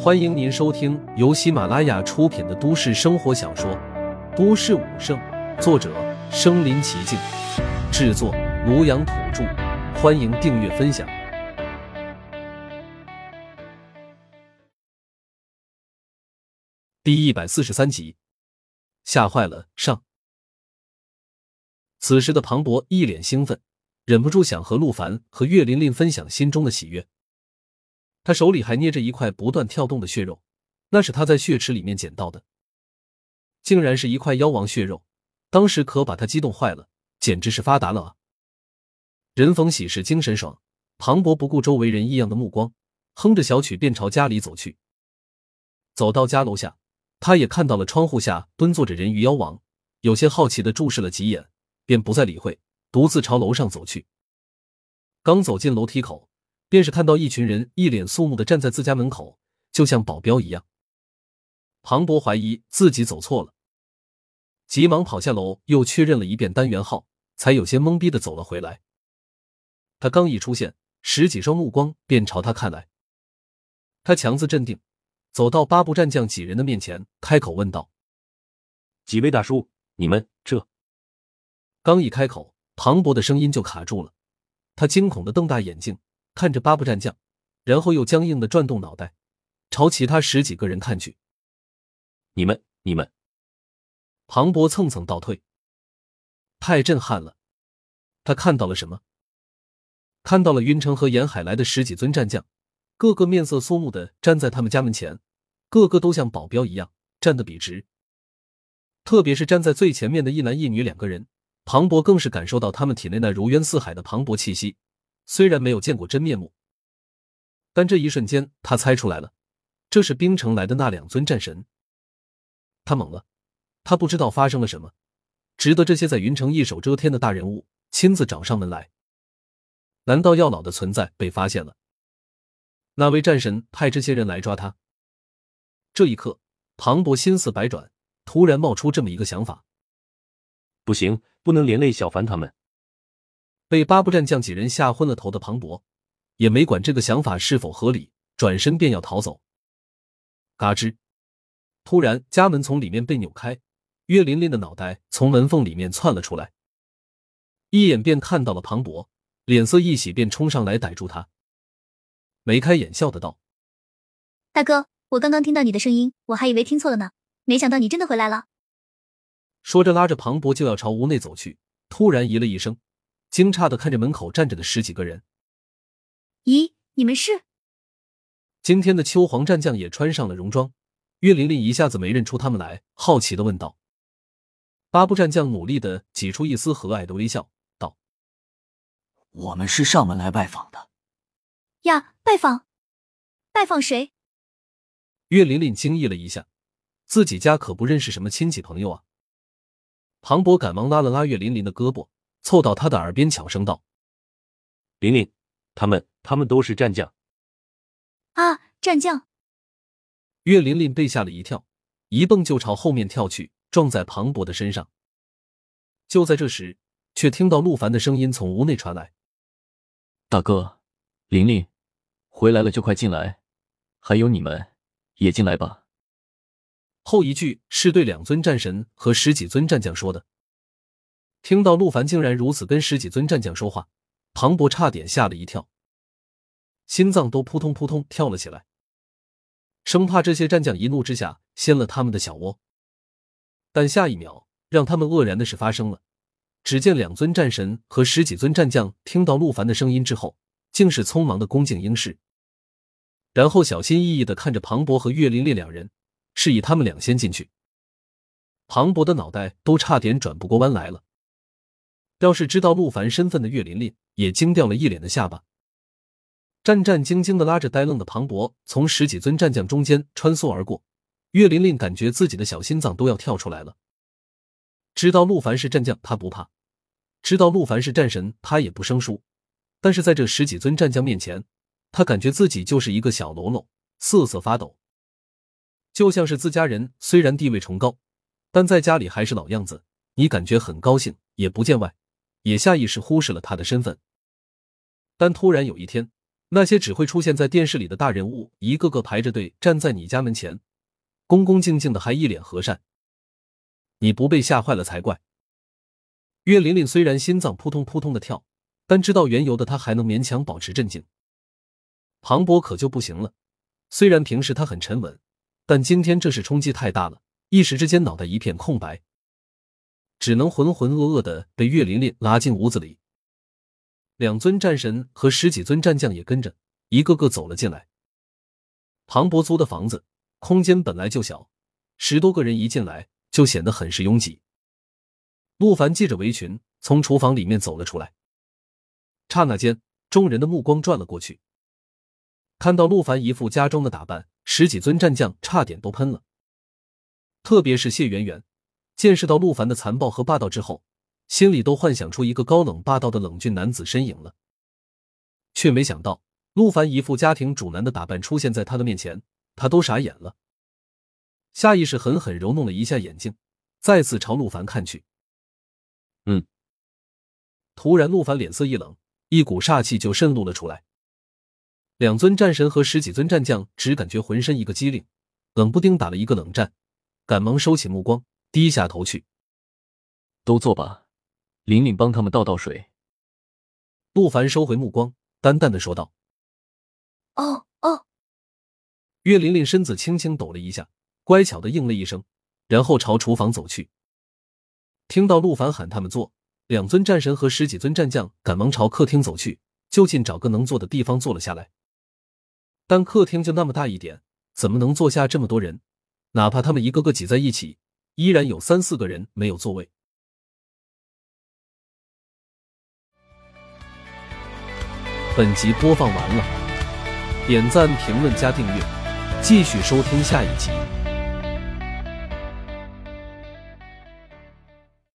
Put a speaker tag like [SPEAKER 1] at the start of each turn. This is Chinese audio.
[SPEAKER 1] 欢迎您收听由喜马拉雅出品的都市生活小说《都市武圣》，作者：身临其境，制作：庐阳土著。欢迎订阅分享。第一百四十三集，吓坏了上。此时的庞博一脸兴奋，忍不住想和陆凡和岳琳琳分享心中的喜悦。他手里还捏着一块不断跳动的血肉，那是他在血池里面捡到的，竟然是一块妖王血肉，当时可把他激动坏了，简直是发达了啊！人逢喜事精神爽，庞博不顾周围人异样的目光，哼着小曲便朝家里走去。走到家楼下，他也看到了窗户下蹲坐着人鱼妖王，有些好奇的注视了几眼，便不再理会，独自朝楼上走去。刚走进楼梯口。便是看到一群人一脸肃穆的站在自家门口，就像保镖一样。庞博怀疑自己走错了，急忙跑下楼，又确认了一遍单元号，才有些懵逼的走了回来。他刚一出现，十几双目光便朝他看来。他强自镇定，走到八部战将几人的面前，开口问道：“
[SPEAKER 2] 几位大叔，你们这……”
[SPEAKER 1] 刚一开口，庞博的声音就卡住了，他惊恐的瞪大眼睛。看着八部战将，然后又僵硬的转动脑袋，朝其他十几个人看去。
[SPEAKER 2] 你们，你们！
[SPEAKER 1] 庞博蹭蹭倒退，太震撼了！他看到了什么？看到了云城和沿海来的十几尊战将，个个面色肃穆的站在他们家门前，个个都像保镖一样站得笔直。特别是站在最前面的一男一女两个人，庞博更是感受到他们体内那如渊似海的磅礴气息。虽然没有见过真面目，但这一瞬间他猜出来了，这是冰城来的那两尊战神。他懵了，他不知道发生了什么，值得这些在云城一手遮天的大人物亲自找上门来？难道药老的存在被发现了？那位战神派这些人来抓他？这一刻，庞博心思百转，突然冒出这么一个想法：
[SPEAKER 2] 不行，不能连累小凡他们。
[SPEAKER 1] 被八部战将几人吓昏了头的庞博，也没管这个想法是否合理，转身便要逃走。嘎吱！突然，家门从里面被扭开，岳琳琳的脑袋从门缝里面窜了出来，一眼便看到了庞博，脸色一喜，便冲上来逮住他，眉开眼笑的道：“
[SPEAKER 3] 大哥，我刚刚听到你的声音，我还以为听错了呢，没想到你真的回来了。”
[SPEAKER 1] 说着，拉着庞博就要朝屋内走去，突然咦了一声。惊诧的看着门口站着的十几个人，
[SPEAKER 3] 咦，你们是？
[SPEAKER 1] 今天的秋黄战将也穿上了戎装，岳琳琳一下子没认出他们来，好奇的问道。八部战将努力的挤出一丝和蔼的微笑，道：“
[SPEAKER 4] 我们是上门来拜访的。”
[SPEAKER 3] 呀，拜访？拜访谁？
[SPEAKER 1] 岳琳琳惊异了一下，自己家可不认识什么亲戚朋友啊。庞博赶忙拉了拉岳琳琳的胳膊。凑到他的耳边悄声道：“
[SPEAKER 2] 玲玲，他们他们都是战将。”
[SPEAKER 3] 啊，战将！
[SPEAKER 1] 岳琳琳被吓了一跳，一蹦就朝后面跳去，撞在庞博的身上。就在这时，却听到陆凡的声音从屋内传来：“
[SPEAKER 4] 大哥，玲玲回来了，就快进来。还有你们，也进来吧。”
[SPEAKER 1] 后一句是对两尊战神和十几尊战将说的。听到陆凡竟然如此跟十几尊战将说话，庞博差点吓了一跳，心脏都扑通扑通跳了起来，生怕这些战将一怒之下掀了他们的小窝。但下一秒，让他们愕然的事发生了。只见两尊战神和十几尊战将听到陆凡的声音之后，竟是匆忙的恭敬应是，然后小心翼翼的看着庞博和岳琳琳两人，示意他们俩先进去。庞博的脑袋都差点转不过弯来了。要是知道陆凡身份的岳琳琳也惊掉了一脸的下巴，战战兢兢的拉着呆愣的庞博从十几尊战将中间穿梭而过，岳琳琳感觉自己的小心脏都要跳出来了。知道陆凡是战将，他不怕；知道陆凡是战神，他也不生疏。但是在这十几尊战将面前，他感觉自己就是一个小喽啰，瑟瑟发抖，就像是自家人虽然地位崇高，但在家里还是老样子。你感觉很高兴，也不见外。也下意识忽视了他的身份，但突然有一天，那些只会出现在电视里的大人物，一个个排着队站在你家门前，恭恭敬敬的，还一脸和善。你不被吓坏了才怪。岳琳琳虽然心脏扑通扑通的跳，但知道缘由的她还能勉强保持镇静。庞博可就不行了，虽然平时他很沉稳，但今天这事冲击太大了，一时之间脑袋一片空白，只能浑浑噩噩的被岳琳琳拉进屋子里。两尊战神和十几尊战将也跟着一个个走了进来。庞博租的房子空间本来就小，十多个人一进来就显得很是拥挤。陆凡系着围裙从厨房里面走了出来，刹那间，众人的目光转了过去。看到陆凡一副家装的打扮，十几尊战将差点都喷了。特别是谢圆圆，见识到陆凡的残暴和霸道之后，心里都幻想出一个高冷霸道的冷峻男子身影了。却没想到，陆凡一副家庭主男的打扮出现在他的面前，他都傻眼了。下意识狠狠揉弄了一下眼睛，再次朝陆凡看去。
[SPEAKER 2] 嗯。
[SPEAKER 1] 突然，陆凡脸色一冷，一股煞气就渗露了出来。两尊战神和十几尊战将只感觉浑身一个机灵，冷不丁打了一个冷战，赶忙收起目光，低下头去。
[SPEAKER 4] 都坐吧，玲玲帮他们倒倒水。
[SPEAKER 1] 陆凡收回目光，淡淡的说道：“
[SPEAKER 3] 哦哦。”
[SPEAKER 1] 岳玲玲身子轻轻抖了一下，乖巧的应了一声，然后朝厨房走去。听到陆凡喊他们坐，两尊战神和十几尊战将赶忙朝客厅走去，就近找个能坐的地方坐了下来。但客厅就那么大一点，怎么能坐下这么多人？哪怕他们一个个挤在一起，依然有三四个人没有座位。本集播放完了，点赞、评论、加订阅，继续收听下一集。